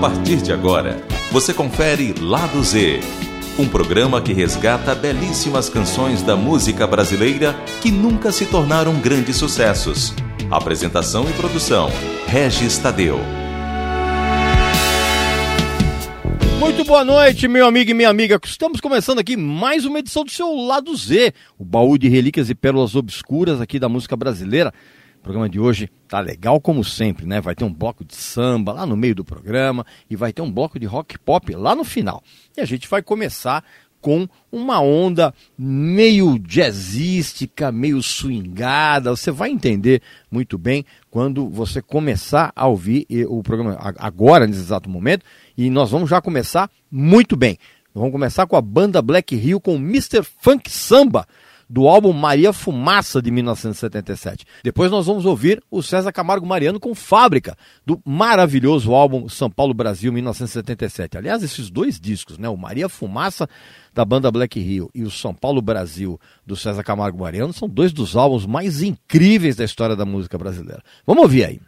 partir de agora, você confere Lado Z, um programa que resgata belíssimas canções da música brasileira que nunca se tornaram grandes sucessos. Apresentação e produção: Regis Tadeu. Muito boa noite, meu amigo e minha amiga. Estamos começando aqui mais uma edição do seu Lado Z, o baú de relíquias e pérolas obscuras aqui da música brasileira. Programa de hoje tá legal como sempre, né? Vai ter um bloco de samba lá no meio do programa e vai ter um bloco de rock pop lá no final. E a gente vai começar com uma onda meio jazzística, meio swingada. Você vai entender muito bem quando você começar a ouvir o programa agora, nesse exato momento. E nós vamos já começar muito bem. Vamos começar com a banda Black Hill com Mr. Funk Samba do álbum Maria Fumaça de 1977. Depois nós vamos ouvir o César Camargo Mariano com Fábrica, do maravilhoso álbum São Paulo Brasil 1977. Aliás, esses dois discos, né, o Maria Fumaça da banda Black Hill e o São Paulo Brasil do César Camargo Mariano são dois dos álbuns mais incríveis da história da música brasileira. Vamos ouvir aí.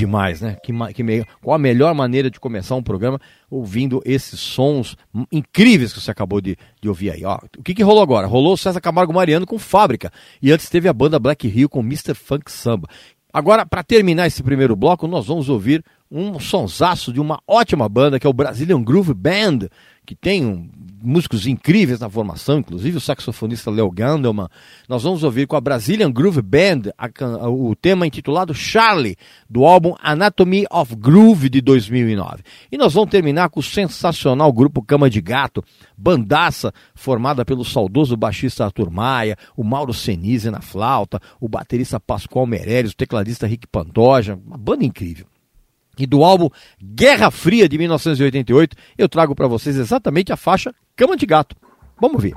Demais, né? Que, que me... Qual a melhor maneira de começar um programa ouvindo esses sons incríveis que você acabou de, de ouvir aí? Ó, o que, que rolou agora? Rolou o César Camargo Mariano com Fábrica. E antes teve a banda Black Hill com Mr. Funk Samba. Agora, para terminar esse primeiro bloco, nós vamos ouvir um sonsaço de uma ótima banda que é o Brazilian Groove Band, que tem um, músicos incríveis na formação, inclusive o saxofonista Leo Gandelman. Nós vamos ouvir com a Brazilian Groove Band a, a, o tema intitulado Charlie, do álbum Anatomy of Groove de 2009. E nós vamos terminar com o sensacional grupo Cama de Gato, bandaça formada pelo saudoso baixista Arthur Maia, o Mauro Senise na flauta, o baterista Pascoal Meirelles, o tecladista Rick Pantoja, uma banda incrível. E do álbum Guerra Fria de 1988, eu trago para vocês exatamente a faixa Cama de Gato. Vamos ver.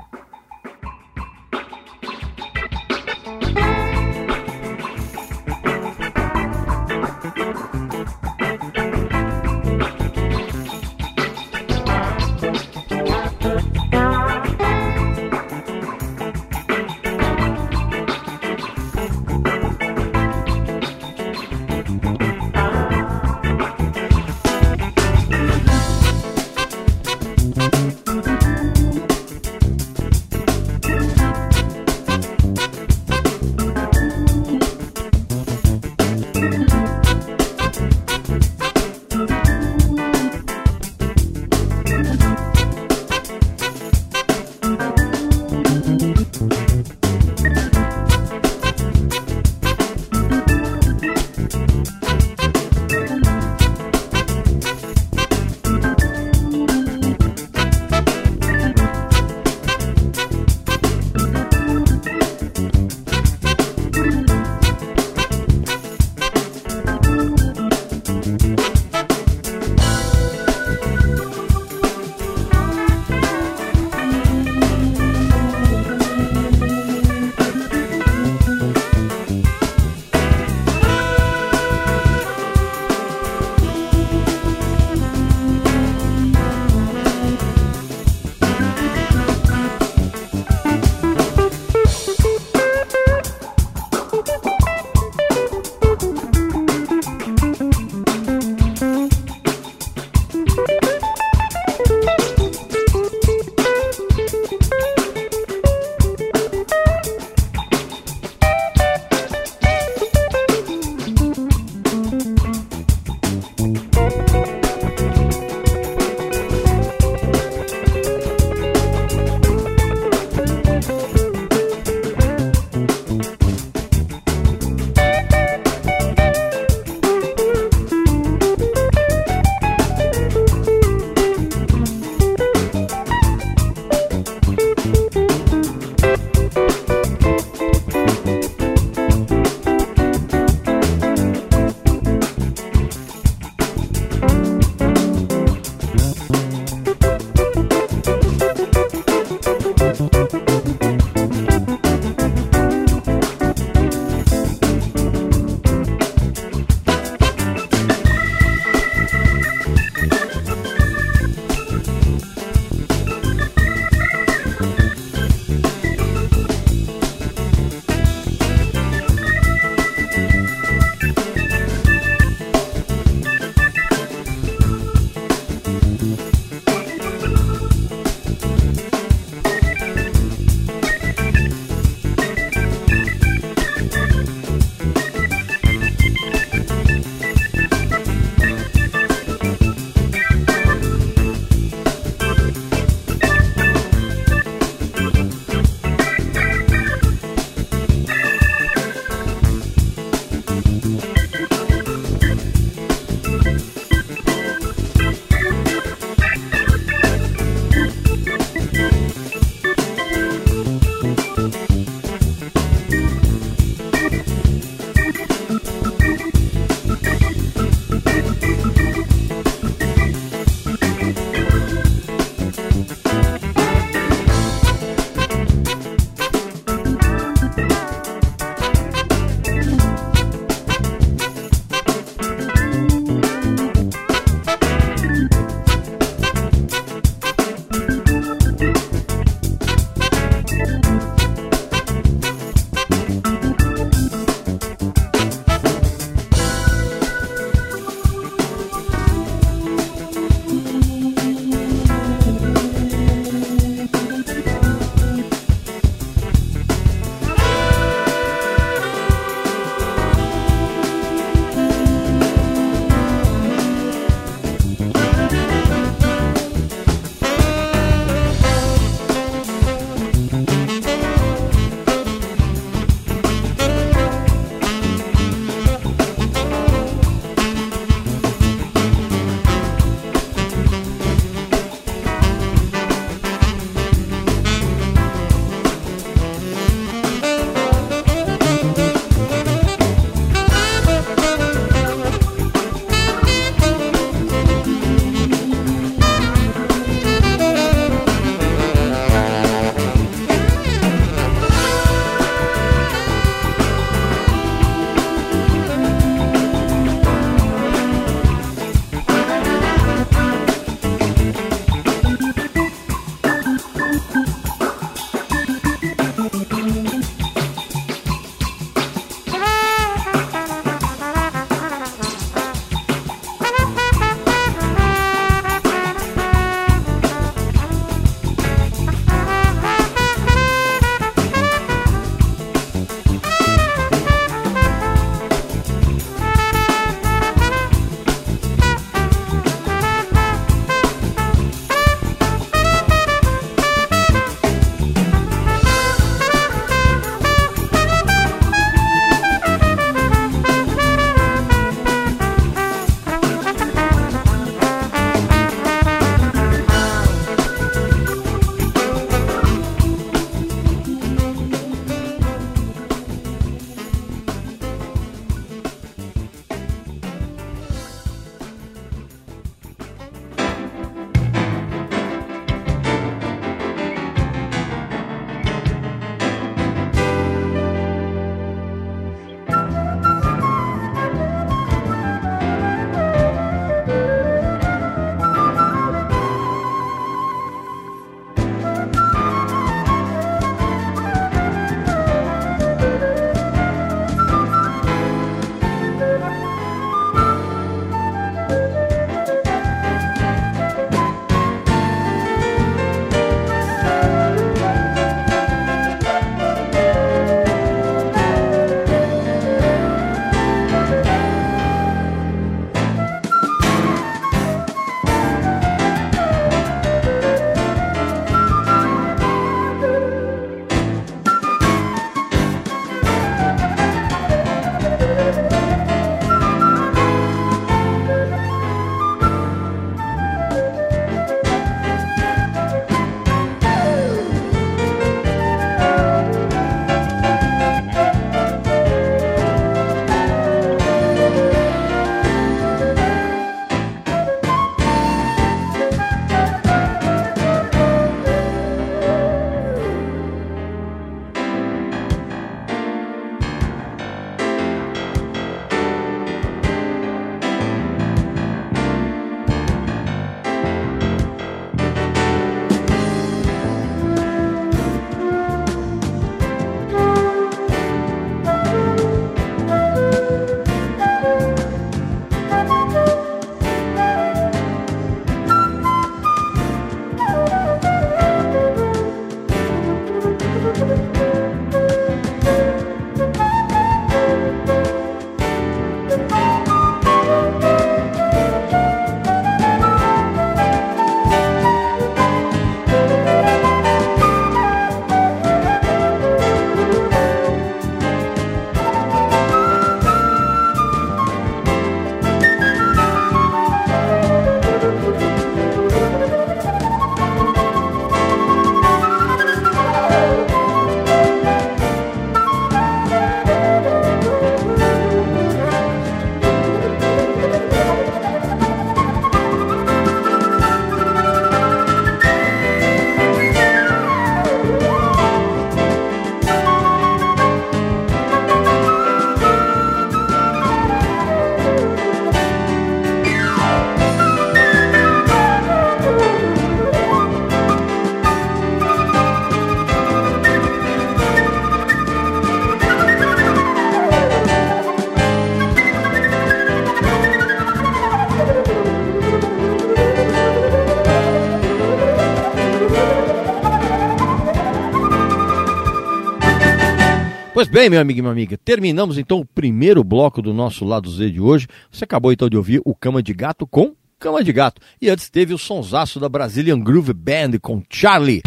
Pois bem, meu amigo e minha amiga, terminamos então o primeiro bloco do nosso Lado Z de hoje. Você acabou então de ouvir o Cama de Gato com Cama de Gato. E antes teve o sonsaço da Brazilian Groove Band com Charlie.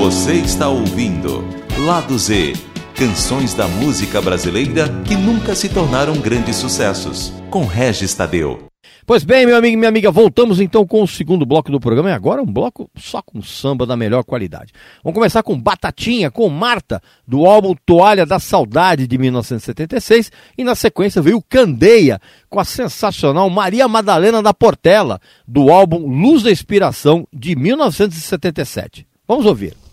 Você está ouvindo Lado Z, canções da música brasileira que nunca se tornaram grandes sucessos, com Regis Tadeu. Pois bem, meu amigo e minha amiga, voltamos então com o segundo bloco do programa. E agora um bloco só com samba da melhor qualidade. Vamos começar com Batatinha, com Marta, do álbum Toalha da Saudade de 1976. E na sequência veio Candeia, com a sensacional Maria Madalena da Portela, do álbum Luz da Inspiração de 1977. Vamos ouvir.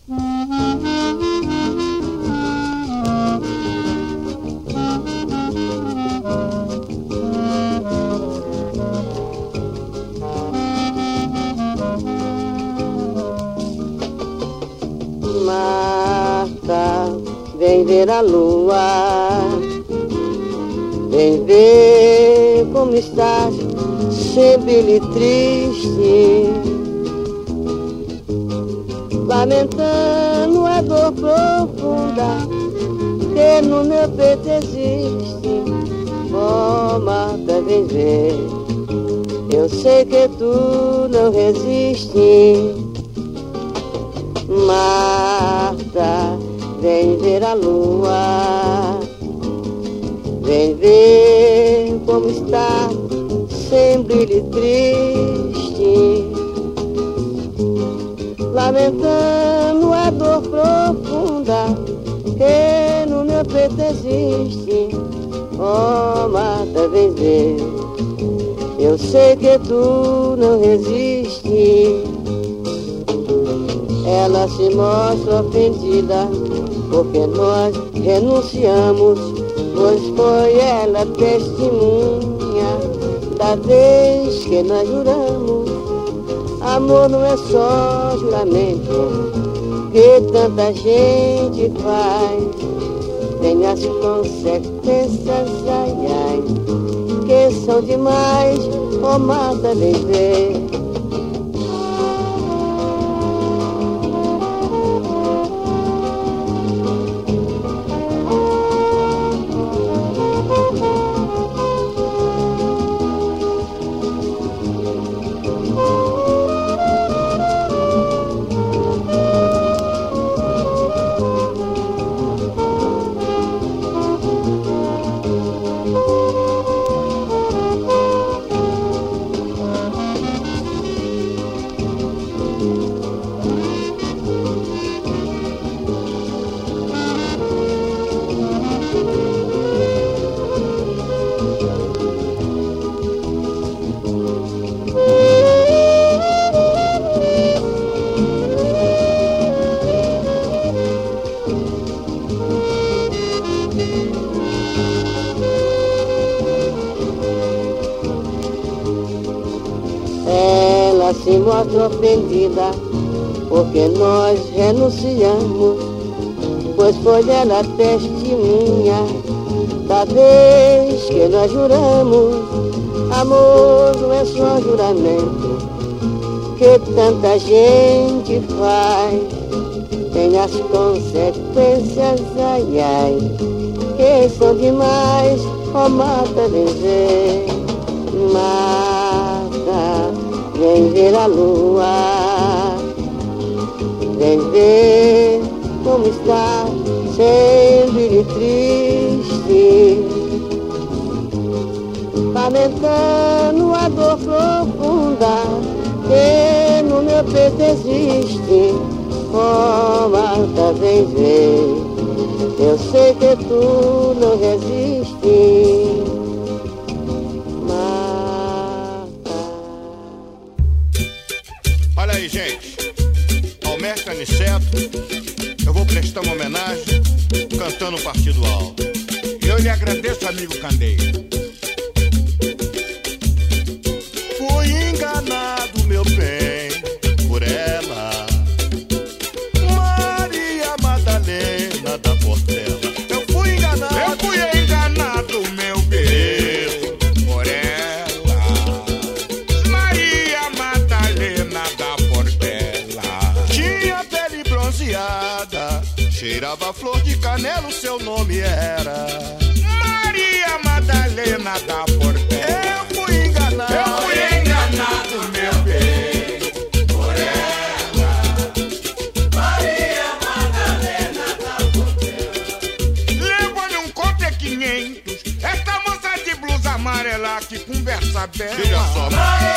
Vem ver a lua, vem ver como estás, sempre triste, lamentando a dor profunda que no meu peito existe. Oh, Marta, vem ver, eu sei que tu não resiste. Marta, Vem ver a lua, vem ver como está, sem brilho triste, lamentando a dor profunda que no meu peito existe. Oh, mata, vem ver, eu sei que tu não resiste. Ela se mostra ofendida porque nós renunciamos, pois foi ela testemunha da vez que nós juramos. Amor não é só juramento que tanta gente faz, tem as consequências, ai ai, que são demais, oh mata ver. mostra ofendida, porque nós renunciamos, pois foi ela testemunha da vez que nós juramos. Amor não é só juramento que tanta gente faz, tem as consequências, ai ai, que são demais, oh mata dizer, mata Vem ver a lua, vem ver como está sempre triste, lamentando a dor profunda que no meu peito existe. Oh, Marta, vem ver, eu sei que tu não resiste. eu vou prestar uma homenagem cantando o Partido Alto. E eu lhe agradeço, amigo Candeia. Cheirava flor de canela, o seu nome era Maria Madalena da Portela. Eu fui enganado, eu fui enganado, meu bem, por ela. Maria Madalena da Portela. Leva-lhe um conto é 500. Esta moça de blusa amarela que conversa bela. Veja só, Maria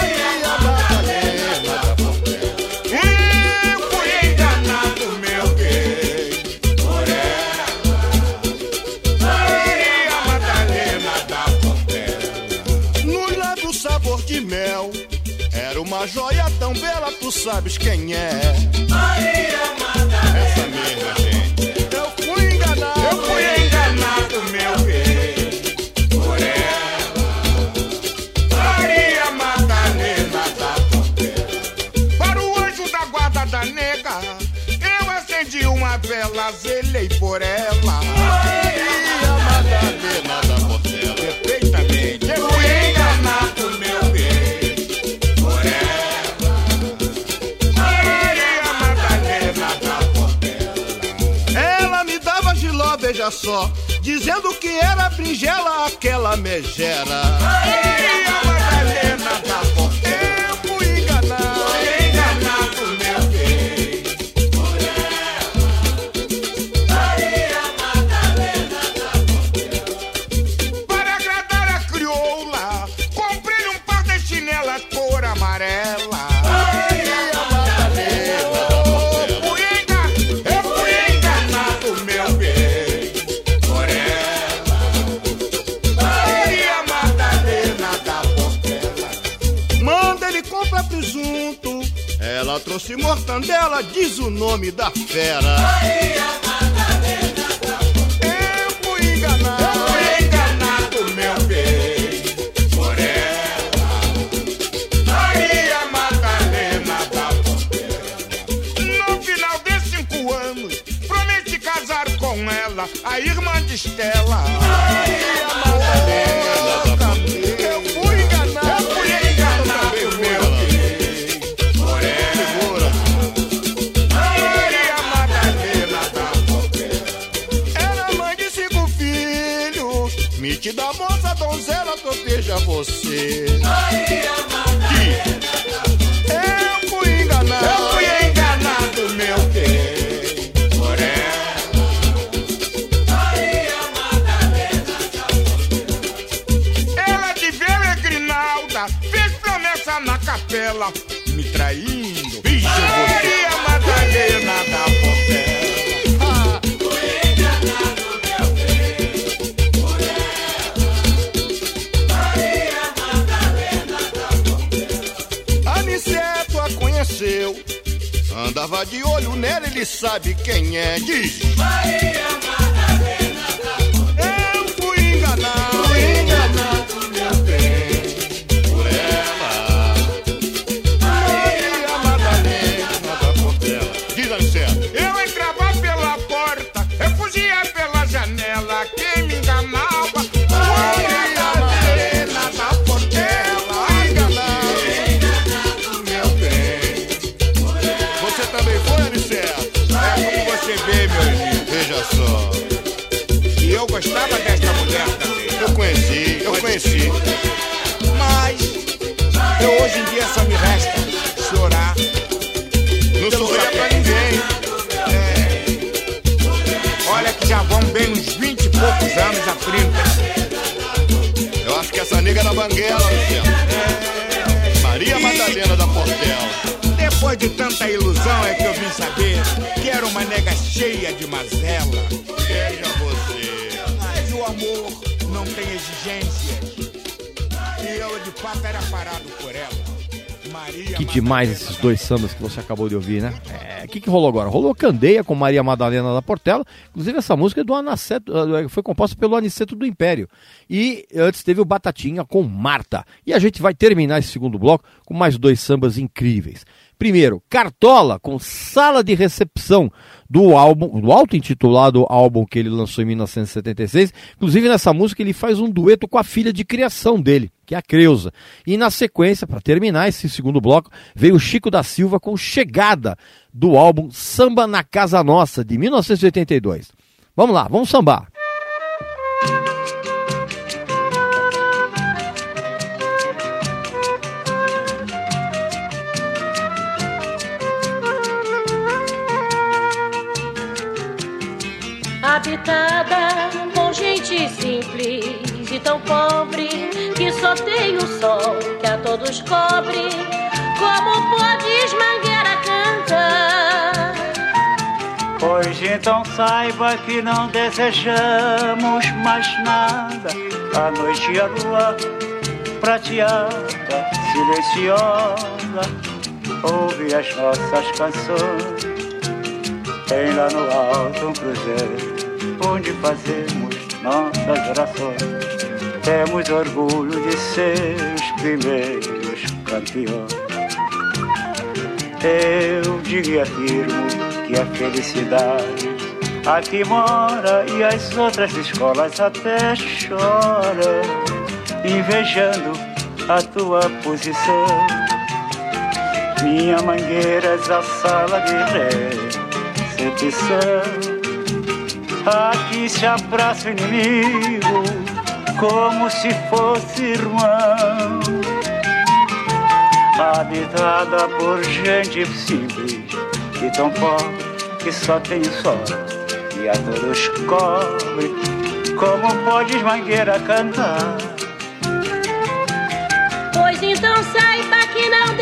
sabes quem é. Maria Madalena. Só, dizendo que era brinjela aquela megera. Maria Ela trouxe mortandela, diz o nome da fera. Eu fui enganado. Eu fui enganado, meu bem. Por ela. Maria Madalena da Portela. No final de cinco anos, prometi casar com ela, a irmã de Estela. Maria Madalena tropeja você. Maria Madalena Andava de olho nela, ele sabe quem é. Diz. Maria Madalena nega era banguela, Luciano. Maria Madalena da Portela. Depois de tanta ilusão é que eu vim saber que era uma nega cheia de mazela. Veja você. Mas o amor não tem exigências. E eu de fato era parado por ela. Que demais esses dois sambas que você acabou de ouvir, né? É, o que, que rolou agora? Rolou Candeia com Maria Madalena da Portela. Inclusive, essa música é do Anaceto, eh, foi composta pelo Aniceto do Império. E antes teve o Batatinha com Marta. E a gente vai terminar esse segundo bloco com mais dois sambas incríveis. Primeiro, Cartola com Sala de Recepção do álbum, do auto-intitulado álbum que ele lançou em 1976. Inclusive, nessa música ele faz um dueto com a filha de criação dele, que é a Creuza. E na sequência, para terminar esse segundo bloco, veio Chico da Silva com Chegada, do álbum Samba na Casa Nossa, de 1982. Vamos lá, vamos sambar. habitada por gente simples e tão pobre só tem o sol que a todos cobre. Como podes Mangueira cantar? Pois então saiba que não desejamos mais nada. A noite e a lua prateada, silenciosa, ouve as nossas canções. Tem lá no alto um cruzeiro onde fazemos nossas orações. Temos orgulho de ser os primeiros campeões. Eu digo e afirmo que a felicidade aqui mora e as outras escolas até choram, invejando a tua posição. Minha mangueira é a sala de recepção Aqui se abraça o inimigo como se fosse irmão. Habitada por gente simples e tão pobre que só tem sol e a todos cobre. Como podes, mangueira, cantar? Pois então saiba que não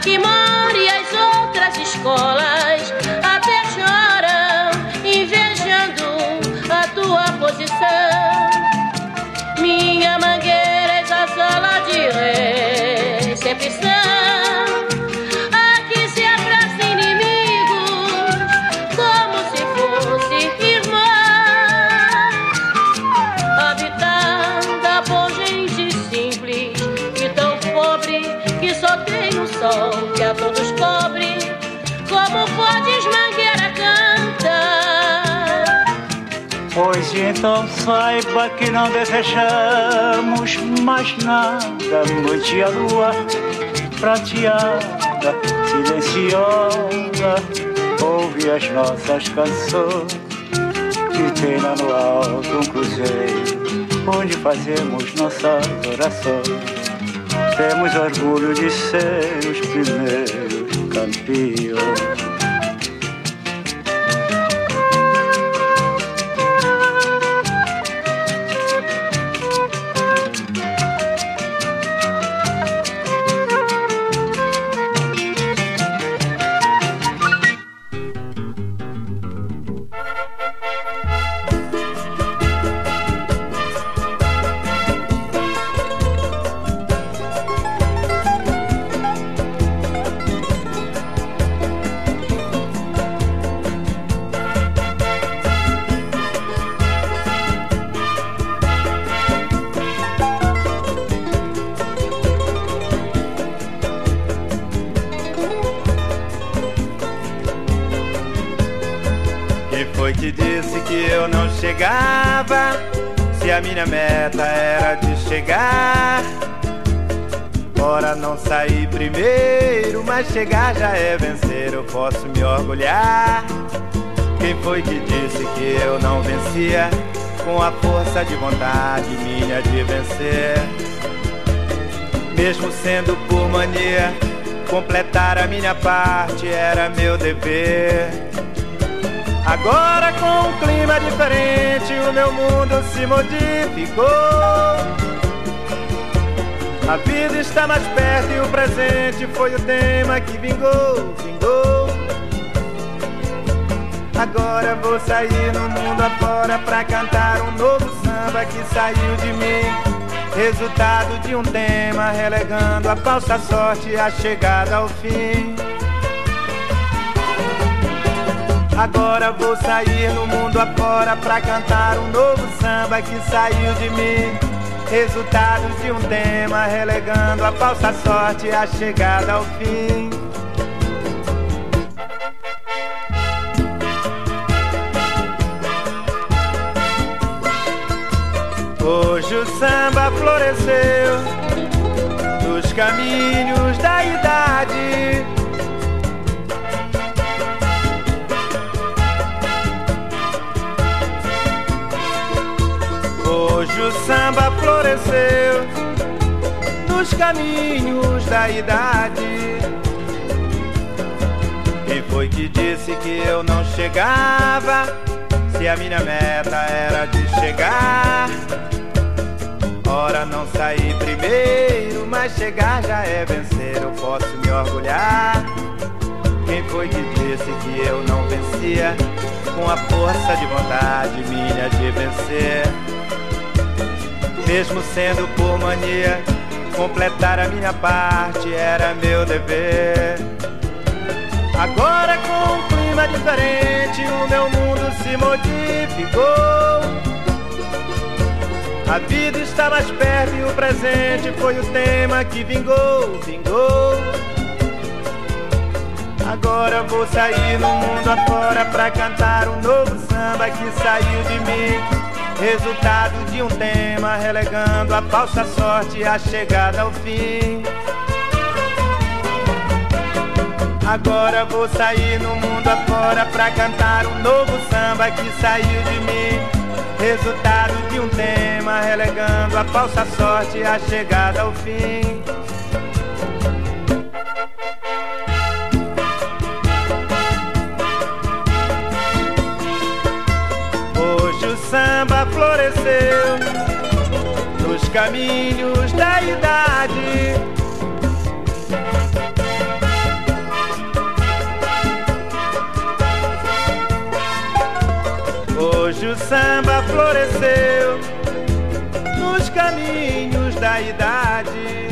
aqui mora e as outras escolas até choram invejando a tua posição. Minha mangueira é a sala de recepção. Pois então saiba que não desejamos mais nada. Noite e a lua prateada, silenciosa, ouve as nossas canções. Que tem lá no alto um cruzeiro, onde fazemos nossas orações. Temos orgulho de ser os primeiros campeões. Foi que disse que eu não chegava? Se a minha meta era de chegar. Ora, não sair primeiro, mas chegar já é vencer, eu posso me orgulhar. Quem foi que disse que eu não vencia? Com a força de vontade minha de vencer. Mesmo sendo por mania, completar a minha parte era meu dever. Agora com um clima diferente o meu mundo se modificou. A vida está mais perto e o presente foi o tema que vingou, vingou. Agora vou sair no mundo afora pra cantar um novo samba que saiu de mim. Resultado de um tema relegando a falsa sorte a chegada ao fim. Agora vou sair no mundo afora pra cantar um novo samba que saiu de mim. Resultado de um tema relegando a falsa sorte a chegada ao fim. Hoje o samba floresceu nos caminhos da idade. Samba floresceu nos caminhos da idade. Quem foi que disse que eu não chegava? Se a minha meta era de chegar. Ora, não sair primeiro, mas chegar já é vencer. Eu posso me orgulhar. Quem foi que disse que eu não vencia? Com a força de vontade minha de vencer. Mesmo sendo por mania, completar a minha parte era meu dever. Agora com um clima diferente, o meu mundo se modificou. A vida está mais perto e o presente foi o tema que vingou, vingou. Agora vou sair no mundo afora pra cantar um novo samba que saiu de mim. Resultado de um tema relegando a falsa sorte a chegada ao fim. Agora vou sair no mundo afora pra cantar um novo samba que saiu de mim. Resultado de um tema relegando a falsa sorte a chegada ao fim. Floresceu nos caminhos da idade. Hoje o samba floresceu nos caminhos da idade.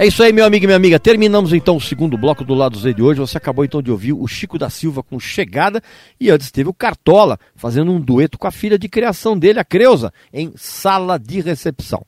É isso aí, meu amigo e minha amiga. Terminamos então o segundo bloco do lado Z de hoje. Você acabou então de ouvir o Chico da Silva com Chegada e antes teve o Cartola fazendo um dueto com a filha de criação dele, a Creuza, em Sala de Recepção.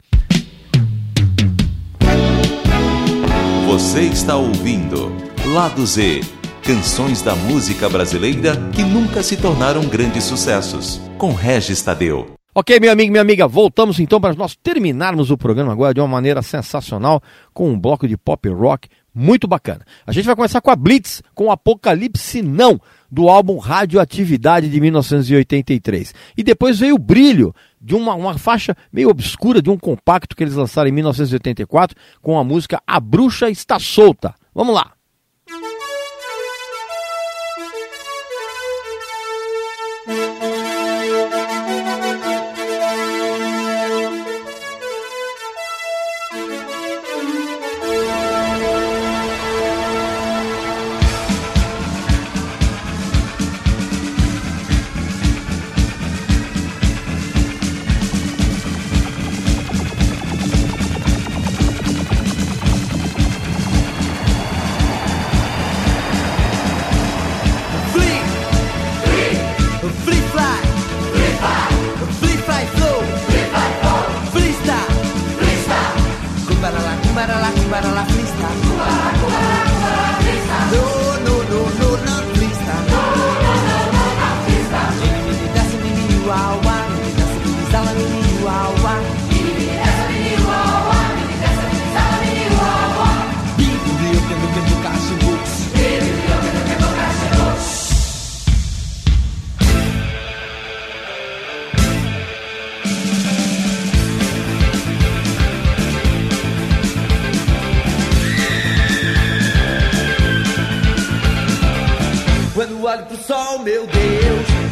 Você está ouvindo Lado Z Canções da música brasileira que nunca se tornaram grandes sucessos. Com Regis Tadeu. Ok, meu amigo minha amiga, voltamos então para nós terminarmos o programa agora de uma maneira sensacional com um bloco de pop rock muito bacana. A gente vai começar com a Blitz, com o Apocalipse Não, do álbum Radioatividade de 1983. E depois veio o Brilho, de uma, uma faixa meio obscura de um compacto que eles lançaram em 1984 com a música A Bruxa Está Solta. Vamos lá!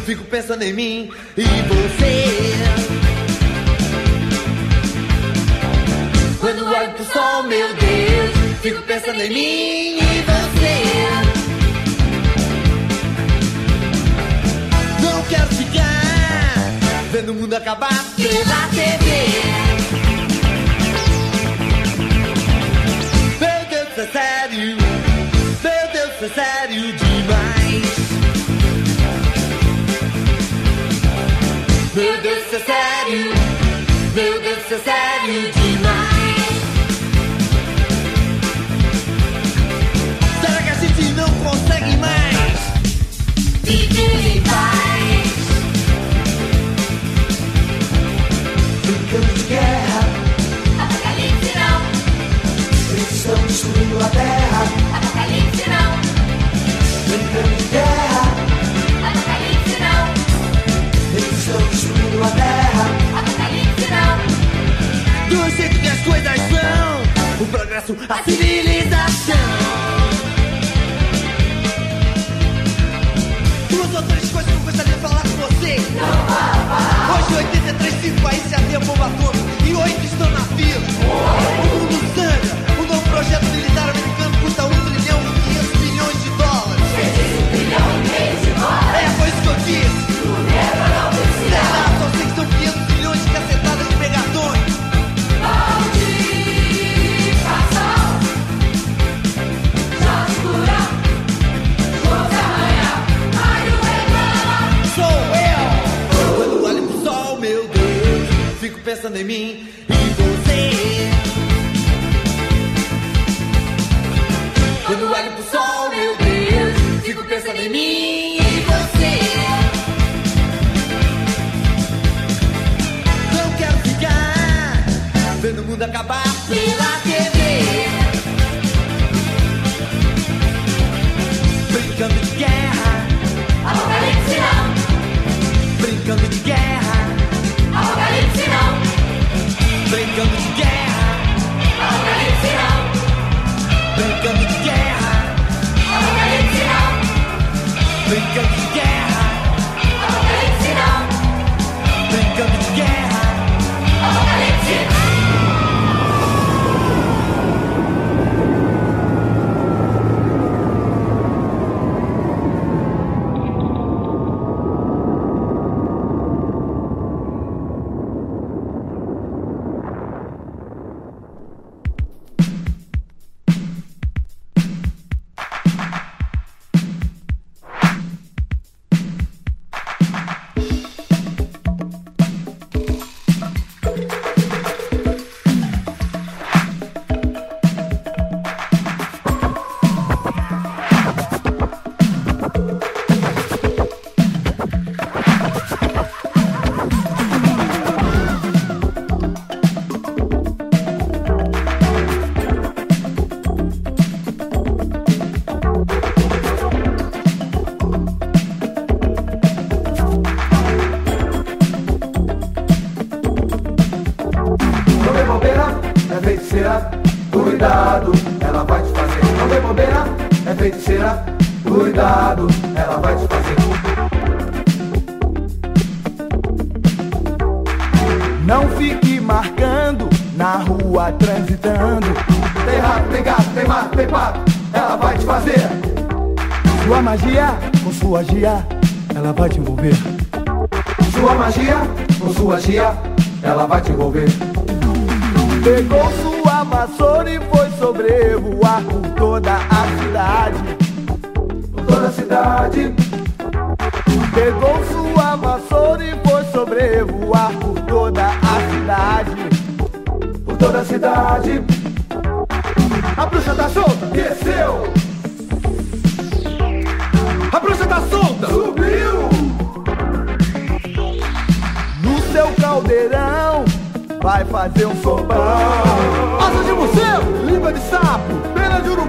fico pensando em mim e você. Quando olho pro sol, meu Deus, fico pensando em mim e você. Não quero ficar vendo o mundo acabar pela TV. Meu Deus, é sério. Meu Deus, é sério. sério, meu Deus, é sério demais. Será que a gente não consegue mais viver em paz? Ficamos de guerra, apocalipse não. Estamos destruindo a terra, apocalipse não. o progresso, a civilização. Os ou quase coisas que eu gostaria de falar com vocês. Hoje, 83, 5 países já têm a bomba atômica e 8 estão na fila. pensando em mim e você. Quando olho pro sol, meu Deus, fico pensando em mim e você. Não quero ficar vendo o mundo acabar pela TV. Brincando de guerra, apocalipse não. Brincando de guerra.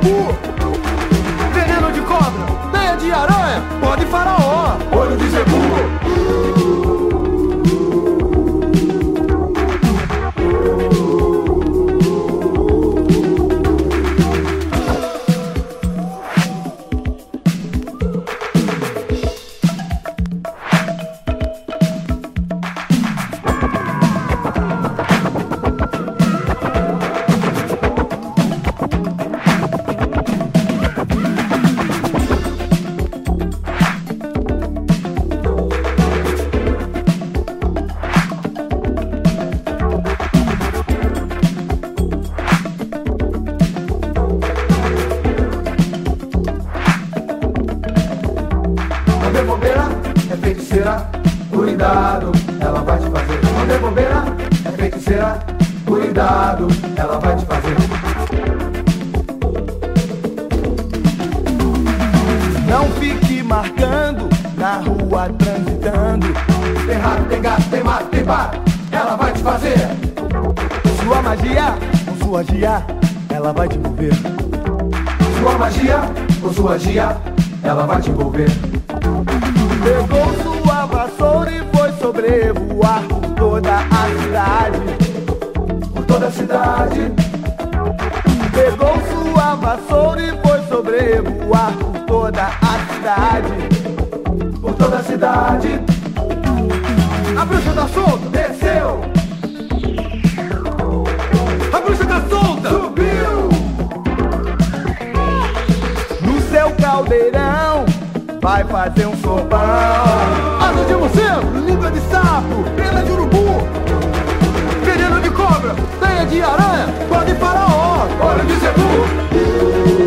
urubu, veneno de cobra, teia de aranha, pó de faraó, olho de zebu. Caldeirão vai fazer um sopão. Asa de morcego, língua de sapo, pena de urubu, veneno de cobra, teia de aranha, pode faraó, olho de zebu.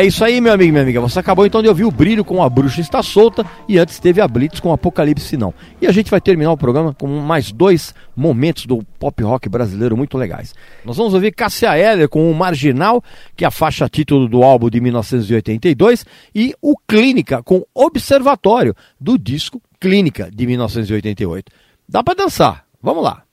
É isso aí, meu amigo e minha amiga. Você acabou então de ouvir o Brilho com a Bruxa Está Solta e antes teve a Blitz com Apocalipse Não. E a gente vai terminar o programa com mais dois momentos do pop rock brasileiro muito legais. Nós vamos ouvir Cássia Eller com o Marginal, que é a faixa título do álbum de 1982, e o Clínica com Observatório, do disco Clínica de 1988. Dá pra dançar. Vamos lá.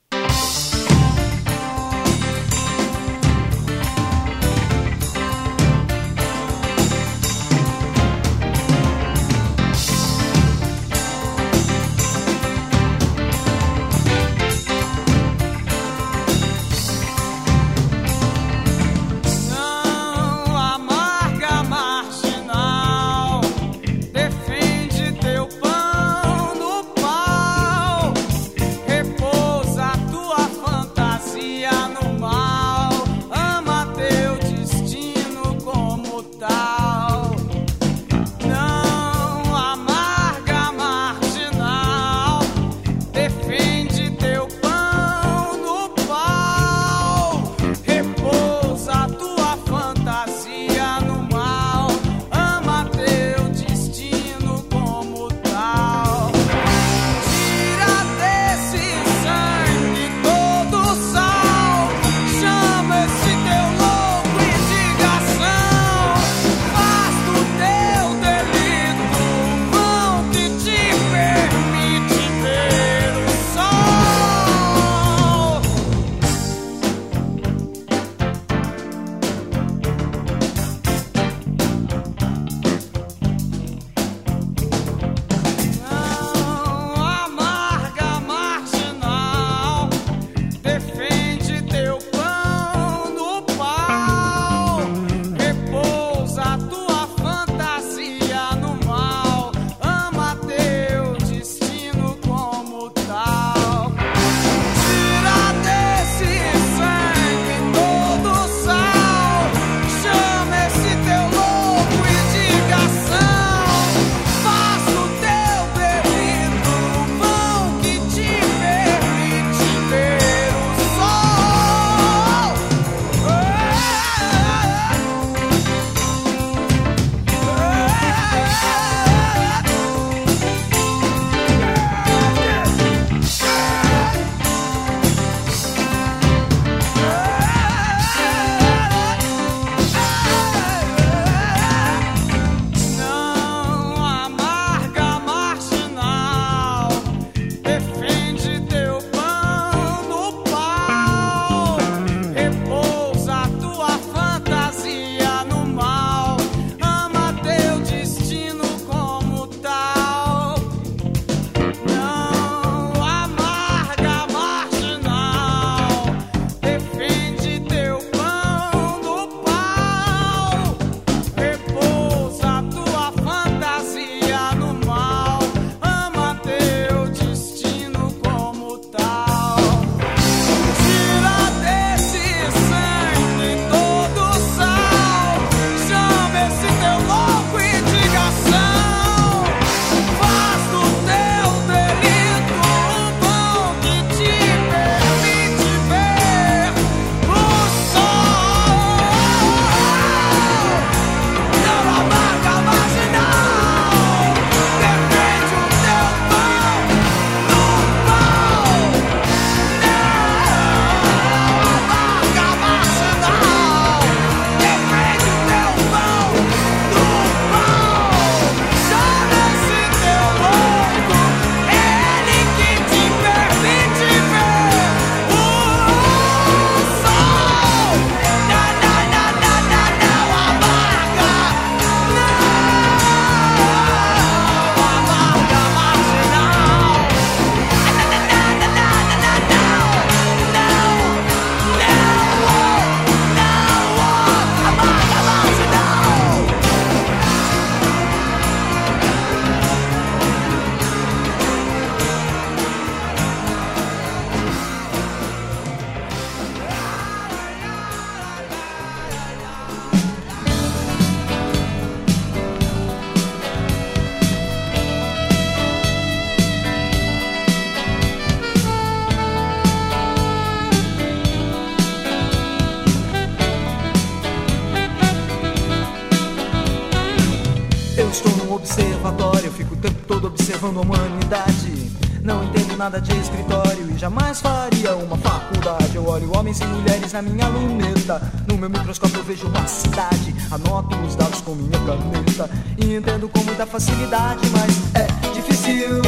Na minha luneta. No meu microscópio eu vejo uma cidade. Anoto os dados com minha caneta e entendo com muita facilidade, mas é difícil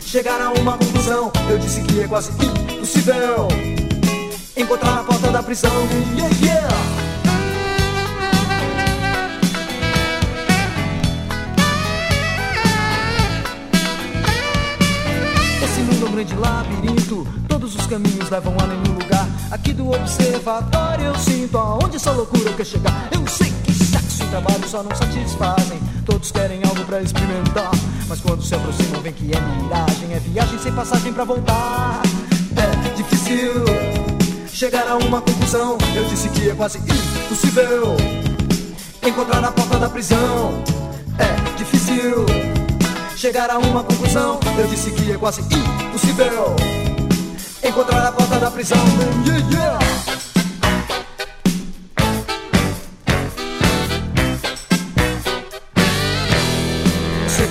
chegar a uma conclusão. Eu disse que é quase impossível encontrar a porta da prisão. Yeah, yeah. É grande labirinto, todos os caminhos levam a nenhum lugar. Aqui do observatório eu sinto aonde essa loucura quer chegar. Eu sei que sexo e trabalho só não satisfazem, todos querem algo pra experimentar. Mas quando se aproximam, vem que é miragem, é viagem sem passagem pra voltar. É difícil chegar a uma conclusão. Eu disse que é quase impossível encontrar a porta da prisão. É difícil chegar a uma conclusão. Eu disse que é quase impossível encontrar a porta da prisão. Yeah, yeah. Você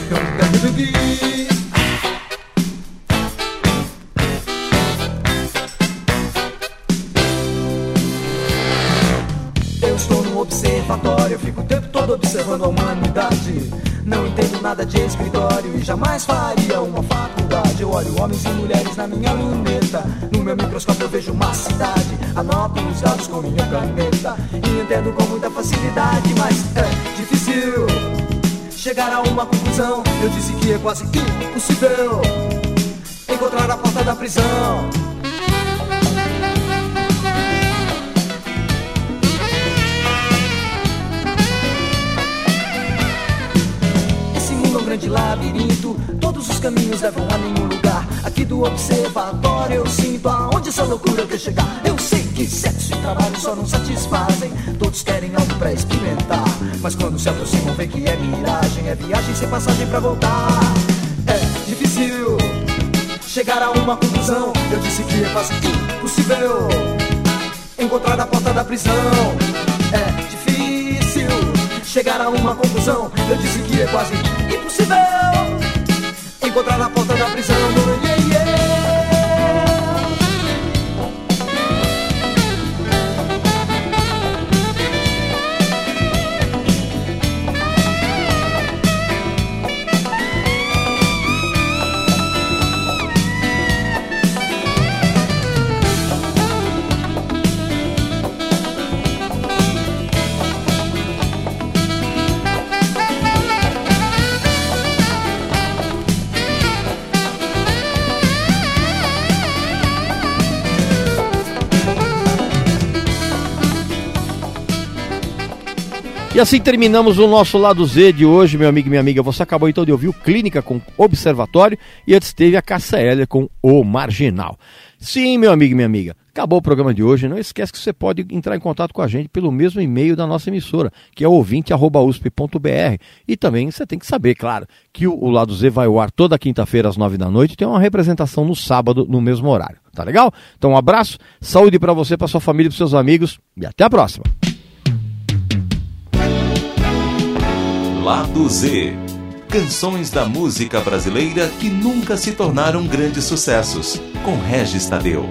estou num observatório, eu fico o tempo todo observando a humanidade. Não entendo nada de escritório e jamais faria uma faculdade. Eu olho homens e mulheres na minha No meu microscópio eu vejo uma cidade. Anoto os dados com minha caneta e entendo com muita facilidade, mas é difícil chegar a uma conclusão. Eu disse que é quase impossível encontrar a porta da prisão. Esse mundo é um grande labirinto, todos os caminhos levam a nenhum lugar. Aqui do observatório eu sinto aonde essa loucura quer chegar. Eu sei que sexo e trabalho só não satisfazem, todos querem algo pra experimentar. Mas quando se aproximam, vem que é miragem, é viagem sem passagem pra voltar. É difícil chegar a uma conclusão. Eu disse que é quase impossível encontrar a porta da prisão. É difícil chegar a uma conclusão. Eu disse que é quase impossível encontrar a porta da prisão. Assim terminamos o nosso lado Z de hoje, meu amigo e minha amiga. Você acabou então de ouvir o Clínica com Observatório e antes teve a Caça Hélia com O Marginal. Sim, meu amigo e minha amiga, acabou o programa de hoje. Não esquece que você pode entrar em contato com a gente pelo mesmo e-mail da nossa emissora, que é ouvinte.usp.br. E também você tem que saber, claro, que o, lado Z vai ao ar toda quinta-feira às nove da noite e tem uma representação no sábado no mesmo horário. Tá legal? Então um abraço, saúde para você, para sua família para seus amigos e até a próxima. Lado Z. Canções da música brasileira que nunca se tornaram grandes sucessos. Com Regis Tadeu.